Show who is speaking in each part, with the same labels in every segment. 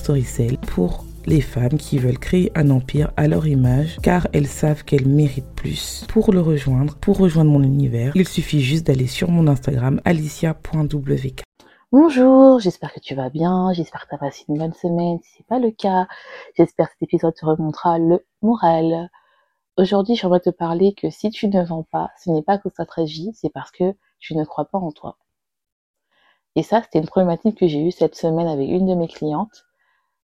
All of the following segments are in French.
Speaker 1: Storycell pour les femmes qui veulent créer un empire à leur image car elles savent qu'elles méritent plus. Pour le rejoindre, pour rejoindre mon univers, il suffit juste d'aller sur mon Instagram alicia.wk.
Speaker 2: Bonjour, j'espère que tu vas bien, j'espère que tu as passé une bonne semaine. Si c'est pas le cas, j'espère que cet épisode te remontera le moral. Aujourd'hui, j'aimerais te parler que si tu ne vends pas, ce n'est pas que stratégie, c'est parce que tu ne crois pas en toi. Et ça, c'était une problématique que j'ai eue cette semaine avec une de mes clientes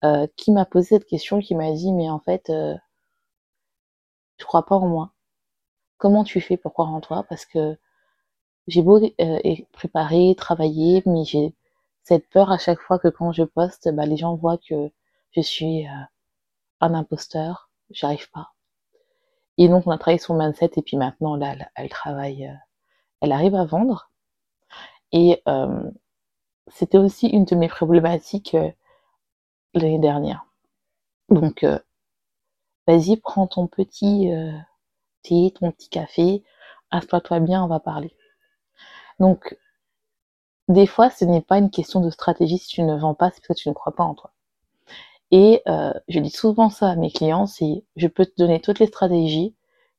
Speaker 2: euh, qui m'a posé cette question, qui m'a dit, mais en fait, euh, je crois pas en moi. Comment tu fais pour croire en toi? Parce que j'ai beau euh, préparer, travailler, mais j'ai cette peur à chaque fois que quand je poste, bah, les gens voient que je suis euh, un imposteur, j'arrive pas. Et donc on a travaillé son mindset et puis maintenant là, elle, travaille, euh, elle arrive à vendre. Et c'était aussi une de mes problématiques l'année dernière. Donc, euh, vas-y, prends ton petit euh, thé, ton petit café, assois-toi bien, on va parler. Donc, des fois, ce n'est pas une question de stratégie si tu ne vends pas, c'est parce que tu ne crois pas en toi. Et euh, je dis souvent ça à mes clients, c'est je peux te donner toutes les stratégies,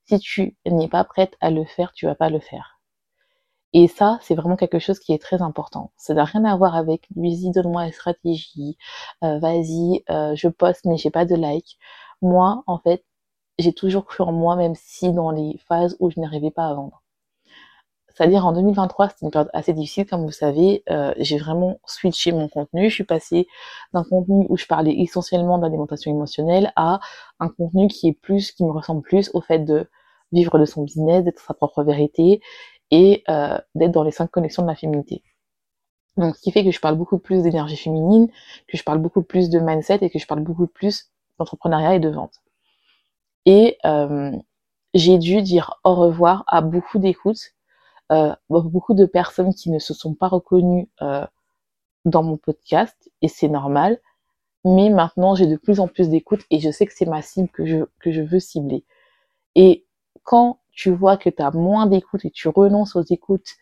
Speaker 2: si tu n'es pas prête à le faire, tu vas pas le faire. Et ça, c'est vraiment quelque chose qui est très important. Ça n'a rien à voir avec lui, donne-moi la stratégie, euh, vas-y, euh, je poste mais j'ai pas de like. Moi, en fait, j'ai toujours cru en moi, même si dans les phases où je n'arrivais pas à vendre. C'est-à-dire en 2023, c'était une période assez difficile, comme vous savez. Euh, j'ai vraiment switché mon contenu. Je suis passée d'un contenu où je parlais essentiellement d'alimentation émotionnelle à un contenu qui est plus, qui me ressemble plus au fait de vivre de son business, d'être sa propre vérité et euh, d'être dans les cinq connexions de la féminité. Donc, ce qui fait que je parle beaucoup plus d'énergie féminine, que je parle beaucoup plus de mindset et que je parle beaucoup plus d'entrepreneuriat et de vente. Et euh, j'ai dû dire au revoir à beaucoup d'écoutes, euh, beaucoup de personnes qui ne se sont pas reconnues euh, dans mon podcast, et c'est normal. Mais maintenant, j'ai de plus en plus d'écoutes et je sais que c'est ma cible que je, que je veux cibler. Et quand tu vois que tu as moins d'écoute et tu renonces aux écoutes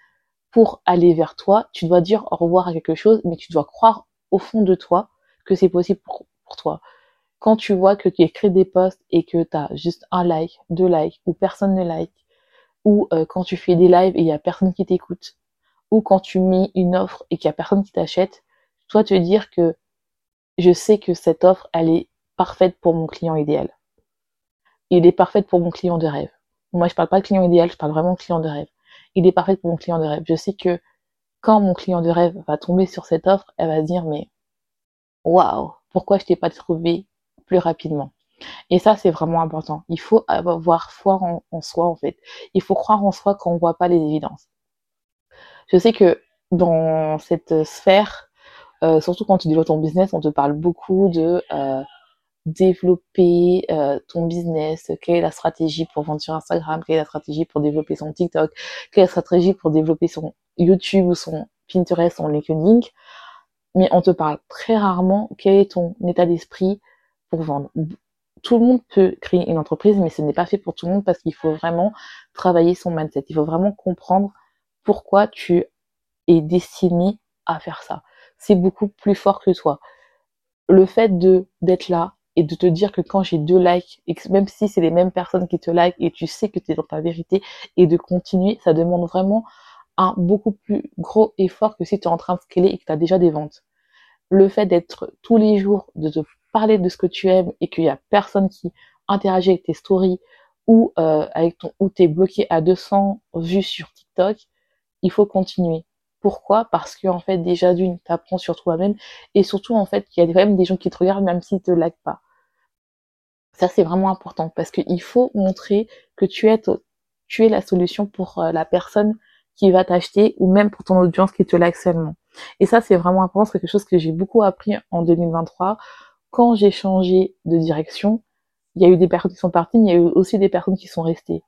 Speaker 2: pour aller vers toi, tu dois dire au revoir à quelque chose, mais tu dois croire au fond de toi que c'est possible pour, toi. Quand tu vois que tu écris des posts et que tu as juste un like, deux likes, ou personne ne like, ou euh, quand tu fais des lives et il y a personne qui t'écoute, ou quand tu mets une offre et qu'il y a personne qui t'achète, toi te dire que je sais que cette offre, elle est parfaite pour mon client idéal. Il est parfaite pour mon client de rêve. Moi, je parle pas de client idéal, je parle vraiment de client de rêve. Il est parfait pour mon client de rêve. Je sais que quand mon client de rêve va tomber sur cette offre, elle va se dire mais waouh, pourquoi je t'ai pas trouvé plus rapidement? Et ça, c'est vraiment important. Il faut avoir foi en, soi en fait. Il faut croire en soi quand on voit pas les évidences. Je sais que dans cette sphère, euh, surtout quand tu développes ton business, on te parle beaucoup de euh, développer euh, ton business, quelle est la stratégie pour vendre sur Instagram, quelle est la stratégie pour développer son TikTok, quelle est la stratégie pour développer son YouTube ou son Pinterest, son LinkedIn. Mais on te parle très rarement quel est ton état d'esprit pour vendre. Tout le monde peut créer une entreprise, mais ce n'est pas fait pour tout le monde parce qu'il faut vraiment travailler son mindset. Il faut vraiment comprendre pourquoi tu es destiné à faire ça. C'est beaucoup plus fort que toi. Le fait de d'être là, et de te dire que quand j'ai deux likes, et même si c'est les mêmes personnes qui te like et tu sais que tu es dans ta vérité et de continuer, ça demande vraiment un beaucoup plus gros effort que si tu es en train de scaler et que tu as déjà des ventes. Le fait d'être tous les jours, de te parler de ce que tu aimes et qu'il y a personne qui interagit avec tes stories ou euh, avec ton ou t'es bloqué à 200 vues sur TikTok, il faut continuer. Pourquoi? Parce que en fait déjà d'une, t'apprends sur toi-même et surtout en fait qu'il y a quand même des gens qui te regardent même s'ils te like pas. Ça c'est vraiment important parce qu'il faut montrer que tu es tu es la solution pour euh, la personne qui va t'acheter ou même pour ton audience qui te like seulement. Et ça c'est vraiment important, c'est quelque chose que j'ai beaucoup appris en 2023 quand j'ai changé de direction. Il y a eu des personnes qui sont parties, mais il y a eu aussi des personnes qui sont restées.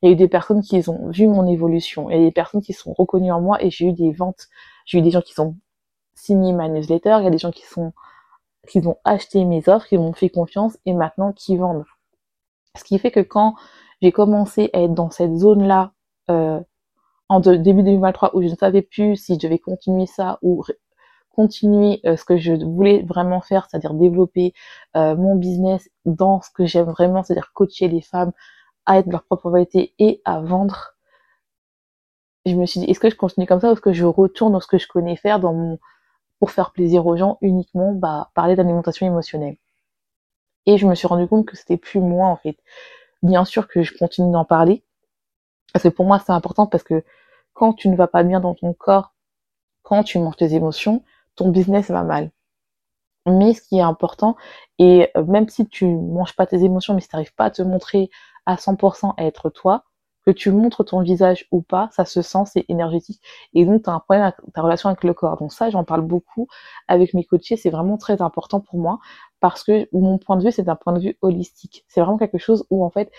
Speaker 2: Il y a eu des personnes qui ont vu mon évolution. Il y a des personnes qui sont reconnues en moi et j'ai eu des ventes. J'ai eu des gens qui sont signé ma newsletter. Il y a des gens qui sont, qui ont acheté mes offres, qui m'ont fait confiance et maintenant qui vendent. Ce qui fait que quand j'ai commencé à être dans cette zone-là, euh, en début 2023 où je ne savais plus si je devais continuer ça ou continuer euh, ce que je voulais vraiment faire, c'est-à-dire développer euh, mon business dans ce que j'aime vraiment, c'est-à-dire coacher les femmes à être leur propre vérité et à vendre, je me suis dit, est-ce que je continue comme ça ou est-ce que je retourne dans ce que je connais faire dans mon, pour faire plaisir aux gens uniquement, bah, parler d'alimentation émotionnelle. Et je me suis rendu compte que c'était plus moi, en fait. Bien sûr que je continue d'en parler. Parce que pour moi, c'est important parce que quand tu ne vas pas bien dans ton corps, quand tu manges tes émotions, ton business va mal. Mais ce qui est important, et même si tu manges pas tes émotions, mais si tu n'arrives pas à te montrer à 100% à être toi, que tu montres ton visage ou pas, ça se sent, c'est énergétique. Et donc, tu as un problème avec ta relation avec le corps. Donc ça, j'en parle beaucoup avec mes coachés. C'est vraiment très important pour moi parce que mon point de vue, c'est un point de vue holistique. C'est vraiment quelque chose où, en fait,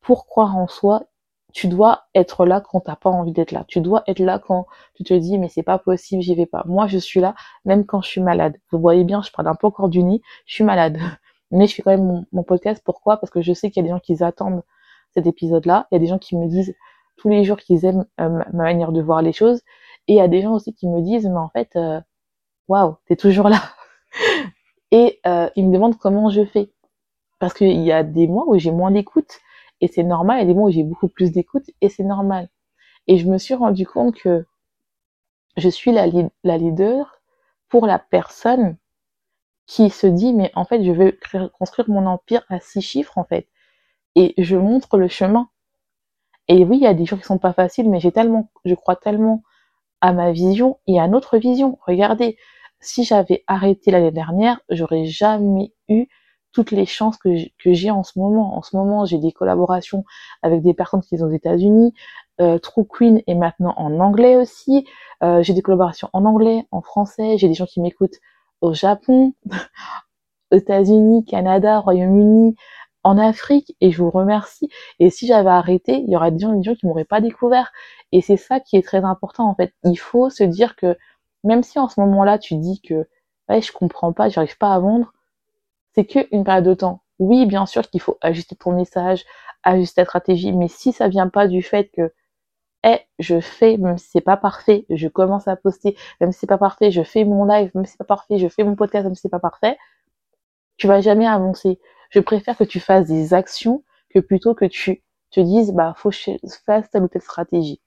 Speaker 2: pour croire en soi, tu dois être là quand t'as pas envie d'être là. Tu dois être là quand tu te dis mais c'est pas possible, j'y vais pas. Moi je suis là même quand je suis malade. Vous voyez bien, je parle un peu encore du nez, je suis malade. Mais je fais quand même mon, podcast. Pourquoi? Parce que je sais qu'il y a des gens qui attendent cet épisode-là. Il y a des gens qui me disent tous les jours qu'ils aiment euh, ma manière de voir les choses. Et il y a des gens aussi qui me disent mais en fait, euh, waouh, t'es toujours là. et euh, ils me demandent comment je fais. Parce qu'il y a des mois où j'ai moins d'écoute et c'est normal. Et des mois où j'ai beaucoup plus d'écoute et c'est normal. Et je me suis rendu compte que je suis la, la leader pour la personne qui se dit mais en fait je veux construire mon empire à six chiffres en fait et je montre le chemin et oui il y a des jours qui sont pas faciles mais j'ai tellement je crois tellement à ma vision et à notre vision regardez si j'avais arrêté l'année dernière j'aurais jamais eu toutes les chances que j'ai en ce moment. En ce moment, j'ai des collaborations avec des personnes qui sont aux États-Unis. Euh, True Queen est maintenant en anglais aussi. Euh, j'ai des collaborations en anglais, en français. J'ai des gens qui m'écoutent au Japon, aux États-Unis, Canada, Royaume-Uni, en Afrique. Et je vous remercie. Et si j'avais arrêté, il y aurait des gens, des gens qui m'auraient pas découvert. Et c'est ça qui est très important en fait. Il faut se dire que même si en ce moment-là tu dis que ouais, je comprends pas, j'arrive pas à vendre c'est qu'une période de temps. Oui, bien sûr qu'il faut ajuster ton message, ajuster ta stratégie, mais si ça vient pas du fait que eh, je fais, même si c'est pas parfait, je commence à poster, même si c'est pas parfait, je fais mon live, même si c'est pas parfait, je fais mon podcast, même si c'est pas parfait, tu vas jamais avancer. Je préfère que tu fasses des actions que plutôt que tu te dises, bah, faut que je fasse telle ou telle stratégie.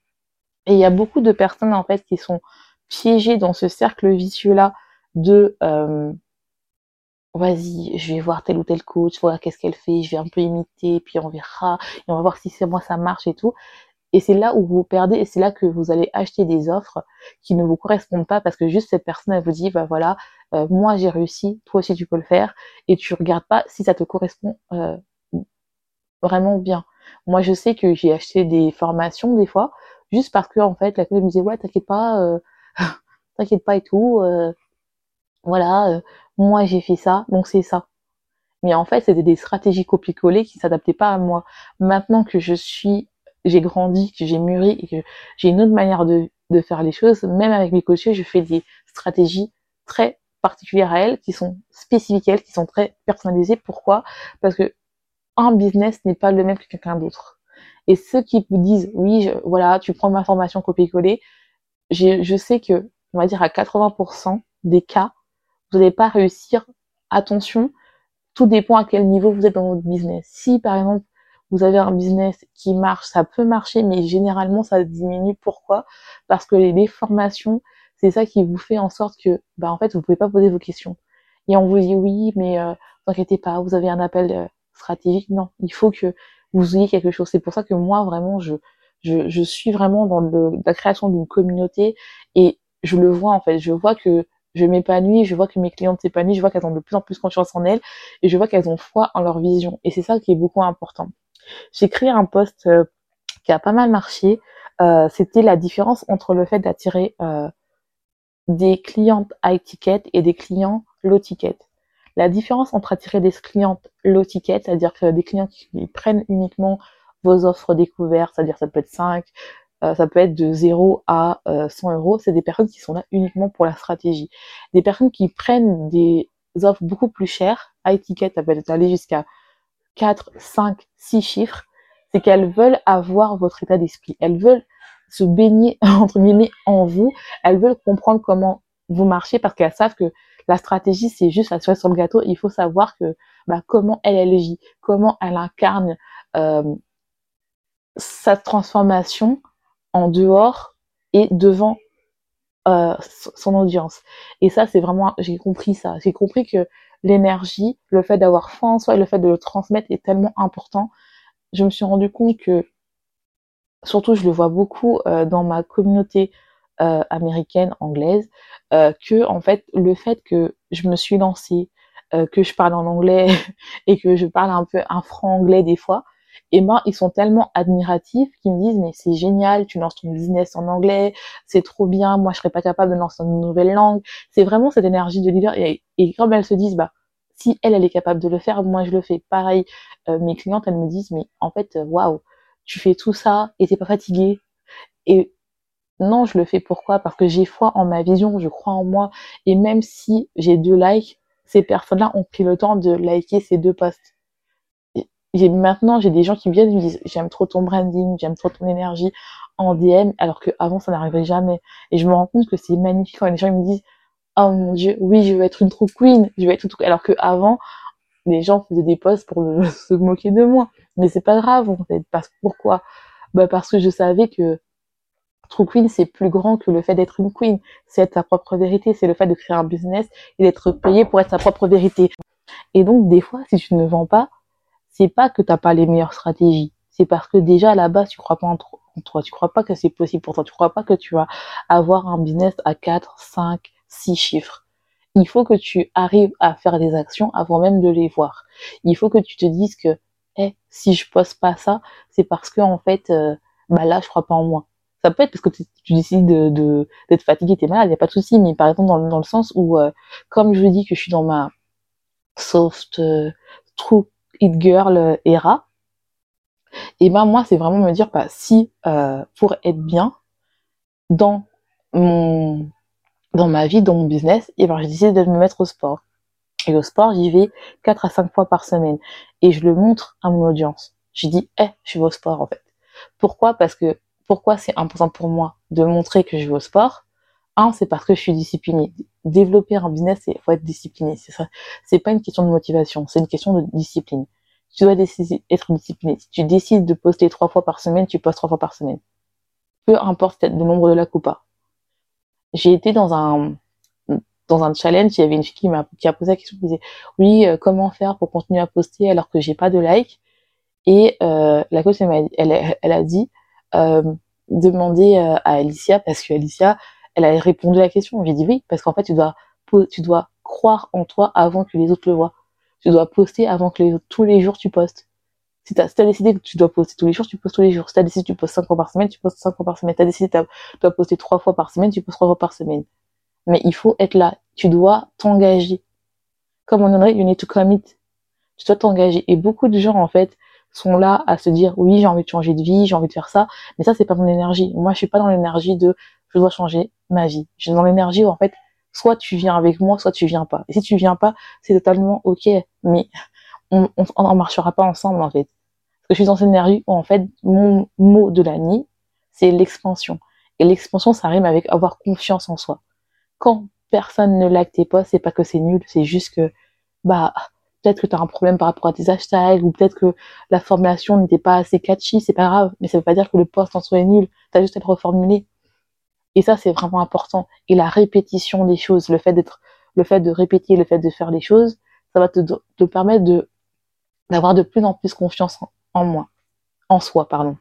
Speaker 2: Et il y a beaucoup de personnes, en fait, qui sont piégées dans ce cercle vicieux-là de, euh, vas-y, je vais voir tel ou tel coach, voilà qu'est-ce qu'elle fait, je vais un peu imiter, puis on verra, et on va voir si c'est moi ça marche et tout. Et c'est là où vous perdez, et c'est là que vous allez acheter des offres qui ne vous correspondent pas, parce que juste cette personne, elle vous dit, bah voilà, euh, moi j'ai réussi, toi aussi tu peux le faire, et tu regardes pas si ça te correspond euh, vraiment bien. Moi je sais que j'ai acheté des formations des fois, juste parce que en fait la coach me disait, ouais t'inquiète pas, euh, t'inquiète pas et tout, voilà, moi j'ai fait ça, donc c'est ça. Mais en fait, c'était des stratégies copier-coller qui s'adaptaient pas à moi. Maintenant que je suis, j'ai grandi, que j'ai mûri que j'ai une autre manière de, de faire les choses, même avec mes coachés, je fais des stratégies très particulières à elles, qui sont spécifiques à elles, qui sont très personnalisées. Pourquoi? Parce que un business n'est pas le même que quelqu'un d'autre. Et ceux qui vous disent, oui, voilà, tu prends ma formation copier-coller, je sais que, on va dire à 80% des cas, vous n'allez pas réussir. Attention, tout dépend à quel niveau vous êtes dans votre business. Si par exemple vous avez un business qui marche, ça peut marcher, mais généralement ça diminue. Pourquoi? Parce que les formations, c'est ça qui vous fait en sorte que, bah en fait, vous pouvez pas poser vos questions. Et on vous dit oui, mais euh, inquiétez pas, vous avez un appel euh, stratégique. Non, il faut que vous ayez quelque chose. C'est pour ça que moi vraiment, je Je, je suis vraiment dans le, la création d'une communauté et je le vois en fait. Je vois que je m'épanouis, je vois que mes clientes s'épanouissent, je vois qu'elles ont de plus en plus confiance en elles et je vois qu'elles ont foi en leur vision. Et c'est ça qui est beaucoup important. J'ai créé un post euh, qui a pas mal marché. Euh, C'était la différence entre le fait d'attirer euh, des clientes high ticket et des clients low ticket. La différence entre attirer des clientes low ticket, c'est-à-dire que des clients qui prennent uniquement vos offres découvertes, c'est-à-dire ça peut être 5, euh, ça peut être de 0 à 100 euh, euros, c'est des personnes qui sont là uniquement pour la stratégie. Des personnes qui prennent des offres beaucoup plus chères, high ticket, ça peut aller jusqu'à 4, 5, 6 chiffres, c'est qu'elles veulent avoir votre état d'esprit. Elles veulent se baigner, entre guillemets, en vous. Elles veulent comprendre comment vous marchez parce qu'elles savent que la stratégie, c'est juste la cerise sur le gâteau. Il faut savoir que bah, comment elle, elle agit, comment elle incarne euh, sa transformation en dehors et devant euh, son audience. Et ça, c'est vraiment, j'ai compris ça. J'ai compris que l'énergie, le fait d'avoir foi en soi le fait de le transmettre est tellement important. Je me suis rendu compte que, surtout, je le vois beaucoup euh, dans ma communauté euh, américaine, anglaise, euh, que en fait, le fait que je me suis lancée, que je parle en anglais et que je parle un peu un franc anglais des fois, et ben ils sont tellement admiratifs qu'ils me disent mais c'est génial, tu lances ton business en anglais, c'est trop bien, moi je serais pas capable de lancer une nouvelle langue. C'est vraiment cette énergie de leader et, comme elles se disent bah si elle elle est capable de le faire, moi je le fais. Pareil, euh, mes clientes elles me disent mais en fait euh, waouh, tu fais tout ça et t'es pas fatiguée. Et non, je le fais pourquoi? Parce que j'ai foi en ma vision, je crois en moi et même si j'ai deux likes, ces personnes-là ont pris le temps de liker ces deux posts maintenant j'ai des gens qui viennent et me disent j'aime trop ton branding, j'aime trop ton énergie en DM, alors que avant ça n'arrivait jamais. Et je me rends compte que c'est magnifique quand les gens me disent oh mon dieu, oui je veux être une true queen, je veux être une alors que avant les gens faisaient des posts pour se moquer de moi. Mais c'est pas grave en fait. Parce pourquoi? Bah parce que je savais que True Queen, c'est plus grand que le fait d'être une queen. C'est être sa propre vérité. C'est le fait de créer un business et d'être payé pour être sa propre vérité. Et donc, des fois, si tu ne vends pas, c'est pas que t'as pas les meilleures stratégies. C'est parce que déjà à la base tu crois pas en, toi, tu crois pas que c'est possible pour toi, tu crois pas que tu vas avoir un business à 4, 5, 6 chiffres. Il faut que tu arrives à faire des actions avant même de les voir. Il faut que tu te dises que eh, si je poste pas ça, c'est parce que en fait euh, bah là je crois pas en moi. Ça peut être parce que tu décides de d'être fatigué, t'es malade, y a pas de souci. Mais par exemple dans, dans le sens où, euh, comme je dis que je suis dans ma soft euh, true It Girl euh, era. Et ben moi, c'est vraiment me dire, bah, si euh, pour être bien dans mon dans ma vie, dans mon business, et ben j'ai décidé de me mettre au sport. Et au sport, j'y vais 4 à 5 fois par semaine. Et je le montre à mon audience. Je dis, eh, je vais au sport en fait. Pourquoi? Parce que pourquoi c'est important pour moi de montrer que je vais au sport? Un, c'est parce que je suis disciplinée. Développer un business, il faut être discipliné. C'est ça. C'est pas une question de motivation, c'est une question de discipline. Tu dois être discipliné. Si tu décides de poster trois fois par semaine, tu postes trois fois par semaine. Peu importe le nombre de la ou pas. J'ai été dans un dans un challenge, il y avait une fille qui m'a qui a posé la question, qui disait oui, euh, comment faire pour continuer à poster alors que j'ai pas de like Et euh, la coach elle, elle, elle, a dit euh, demander euh, à Alicia parce que Alicia elle a répondu à la question. J'ai dit oui, parce qu'en fait, tu dois, tu dois croire en toi avant que les autres le voient. Tu dois poster avant que les autres, tous les jours tu postes. Si t'as, as décidé que tu dois poster tous les jours, tu postes tous les jours. Si t'as décidé que tu postes cinq fois par semaine, tu postes cinq fois par semaine. T'as décidé que tu dois poster trois fois par semaine, tu postes trois fois par semaine. Mais il faut être là. Tu dois t'engager. Comme on dirait, you need to commit. Tu dois t'engager. Et beaucoup de gens, en fait, sont là à se dire, oui, j'ai envie de changer de vie, j'ai envie de faire ça. Mais ça, c'est pas mon énergie. Moi, je suis pas dans l'énergie de, je dois changer ma vie. Je suis dans l'énergie où en fait, soit tu viens avec moi, soit tu viens pas. Et si tu viens pas, c'est totalement ok, mais on, on, marchera pas ensemble en fait. Parce que je suis dans cette énergie où en fait, mon mot de l'année, c'est l'expansion. Et l'expansion, ça rime avec avoir confiance en soi. Quand personne ne like tes posts, c'est pas que c'est nul, c'est juste que, bah, peut-être que tu as un problème par rapport à tes hashtags, ou peut-être que la formulation n'était pas assez catchy, c'est pas grave, mais ça veut pas dire que le post en soi est nul, t'as juste à le reformuler. Et ça, c'est vraiment important. Et la répétition des choses, le fait de répéter, le fait de faire les choses, ça va te, permettre d'avoir de plus en plus confiance en, moi. En soi, pardon.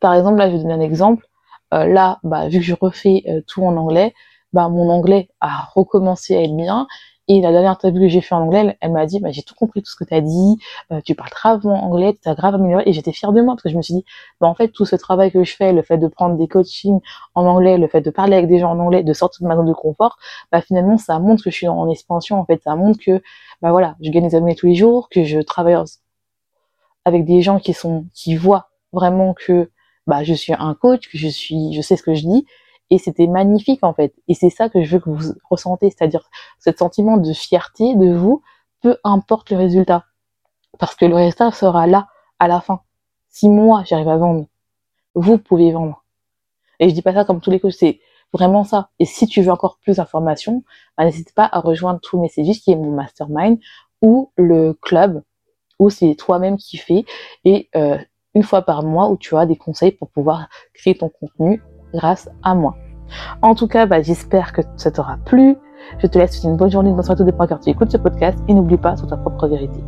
Speaker 2: Par exemple, là, je vais donner un exemple. Euh, là, bah, vu que je refais euh, tout en anglais, bah, mon anglais a recommencé à être bien. Et la dernière interview que j'ai fait en anglais, elle, m'a dit, bah, j'ai tout compris tout ce que tu as dit, euh, tu parles gravement anglais, tu as grave amélioré. Et j'étais fière de moi parce que je me suis dit, bah, en fait, tout ce travail que je fais, le fait de prendre des coachings en anglais, le fait de parler avec des gens en anglais, de sortir de ma zone de confort, bah, finalement, ça montre que je suis en expansion. En fait, ça montre que, voilà, je gagne des amis tous les jours, que je travaille avec des gens qui sont, qui voient vraiment que, bah, je suis un coach, que je suis, je sais ce que je dis, et c'était magnifique en fait. Et c'est ça que je veux que vous ressentez, c'est-à-dire ce sentiment de fierté de vous, peu importe le résultat, parce que le résultat sera là à la fin. Si moi j'arrive à vendre, vous pouvez vendre. Et je dis pas ça comme tous les coachs, c'est vraiment ça. Et si tu veux encore plus d'informations, bah, n'hésite pas à rejoindre True Messages, qui est mon mastermind, ou le club, où c'est toi-même qui fais. Et euh, une fois par mois où tu as des conseils pour pouvoir créer ton contenu grâce à moi. En tout cas, bah, j'espère que ça t'aura plu. Je te laisse une bonne journée, une bonne soirée, tout dépend quand tu écoutes ce podcast et n'oublie pas sur ta propre vérité.